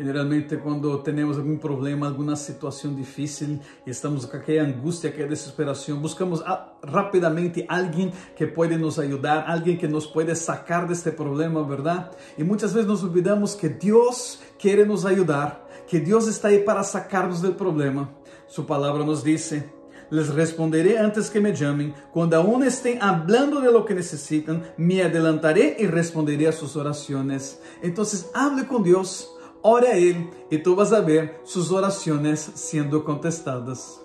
Generalmente, quando temos algum problema, alguma situação difícil, estamos com aquela angústia, aquela desesperação, buscamos rapidamente alguém que pode nos ajudar, alguém que nos pode sacar deste problema, verdade? E muitas vezes nos olvidamos que Deus quer nos ajudar, que Deus está aí para sacar-nos do problema. Sua palavra nos diz: les responderé antes que me llamen. Cuando aún estén hablando de lo que necesitan, me adelantaré y responderé a sus oraciones. Entonces, hable con Dios. Ore a Ele e tu vas a ver suas orações sendo contestadas.